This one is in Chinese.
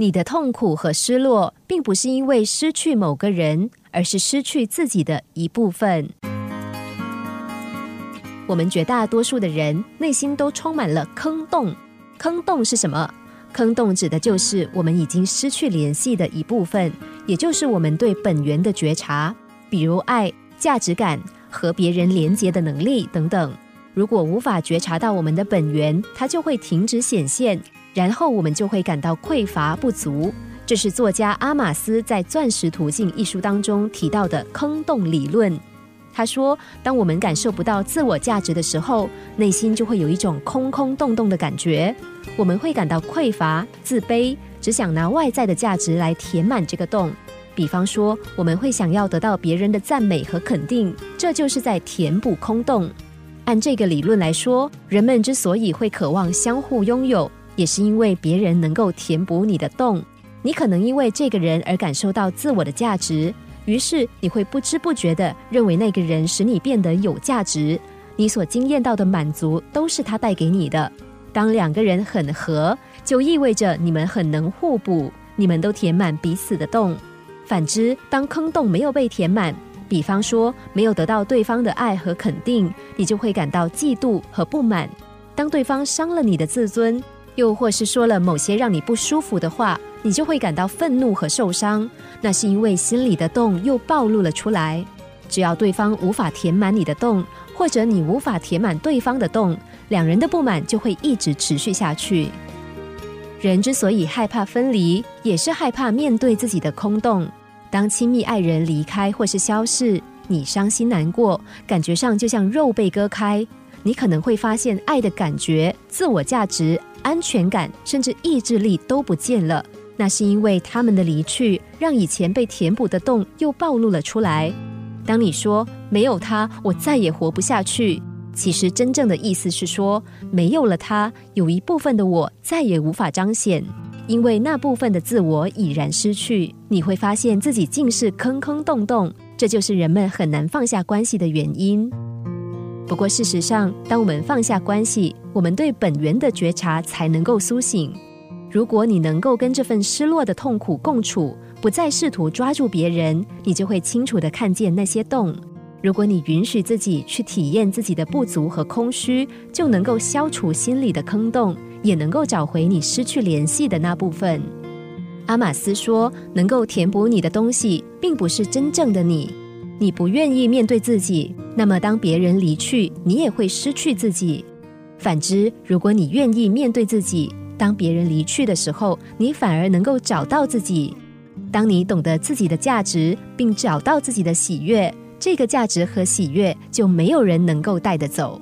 你的痛苦和失落，并不是因为失去某个人，而是失去自己的一部分。我们绝大多数的人内心都充满了坑洞。坑洞是什么？坑洞指的就是我们已经失去联系的一部分，也就是我们对本源的觉察，比如爱、价值感和别人连结的能力等等。如果无法觉察到我们的本源，它就会停止显现。然后我们就会感到匮乏不足，这是作家阿马斯在《钻石途径》一书当中提到的坑洞理论。他说，当我们感受不到自我价值的时候，内心就会有一种空空洞洞的感觉，我们会感到匮乏、自卑，只想拿外在的价值来填满这个洞。比方说，我们会想要得到别人的赞美和肯定，这就是在填补空洞。按这个理论来说，人们之所以会渴望相互拥有。也是因为别人能够填补你的洞，你可能因为这个人而感受到自我的价值，于是你会不知不觉的认为那个人使你变得有价值，你所经验到的满足都是他带给你的。当两个人很合，就意味着你们很能互补，你们都填满彼此的洞。反之，当坑洞没有被填满，比方说没有得到对方的爱和肯定，你就会感到嫉妒和不满。当对方伤了你的自尊，又或是说了某些让你不舒服的话，你就会感到愤怒和受伤。那是因为心里的洞又暴露了出来。只要对方无法填满你的洞，或者你无法填满对方的洞，两人的不满就会一直持续下去。人之所以害怕分离，也是害怕面对自己的空洞。当亲密爱人离开或是消逝，你伤心难过，感觉上就像肉被割开。你可能会发现，爱的感觉、自我价值、安全感，甚至意志力都不见了。那是因为他们的离去，让以前被填补的洞又暴露了出来。当你说“没有他，我再也活不下去”，其实真正的意思是说，没有了他，有一部分的我再也无法彰显，因为那部分的自我已然失去。你会发现自己竟是坑坑洞洞，这就是人们很难放下关系的原因。不过，事实上，当我们放下关系，我们对本源的觉察才能够苏醒。如果你能够跟这份失落的痛苦共处，不再试图抓住别人，你就会清楚的看见那些洞。如果你允许自己去体验自己的不足和空虚，就能够消除心里的坑洞，也能够找回你失去联系的那部分。阿马斯说：“能够填补你的东西，并不是真正的你。”你不愿意面对自己，那么当别人离去，你也会失去自己。反之，如果你愿意面对自己，当别人离去的时候，你反而能够找到自己。当你懂得自己的价值，并找到自己的喜悦，这个价值和喜悦就没有人能够带得走。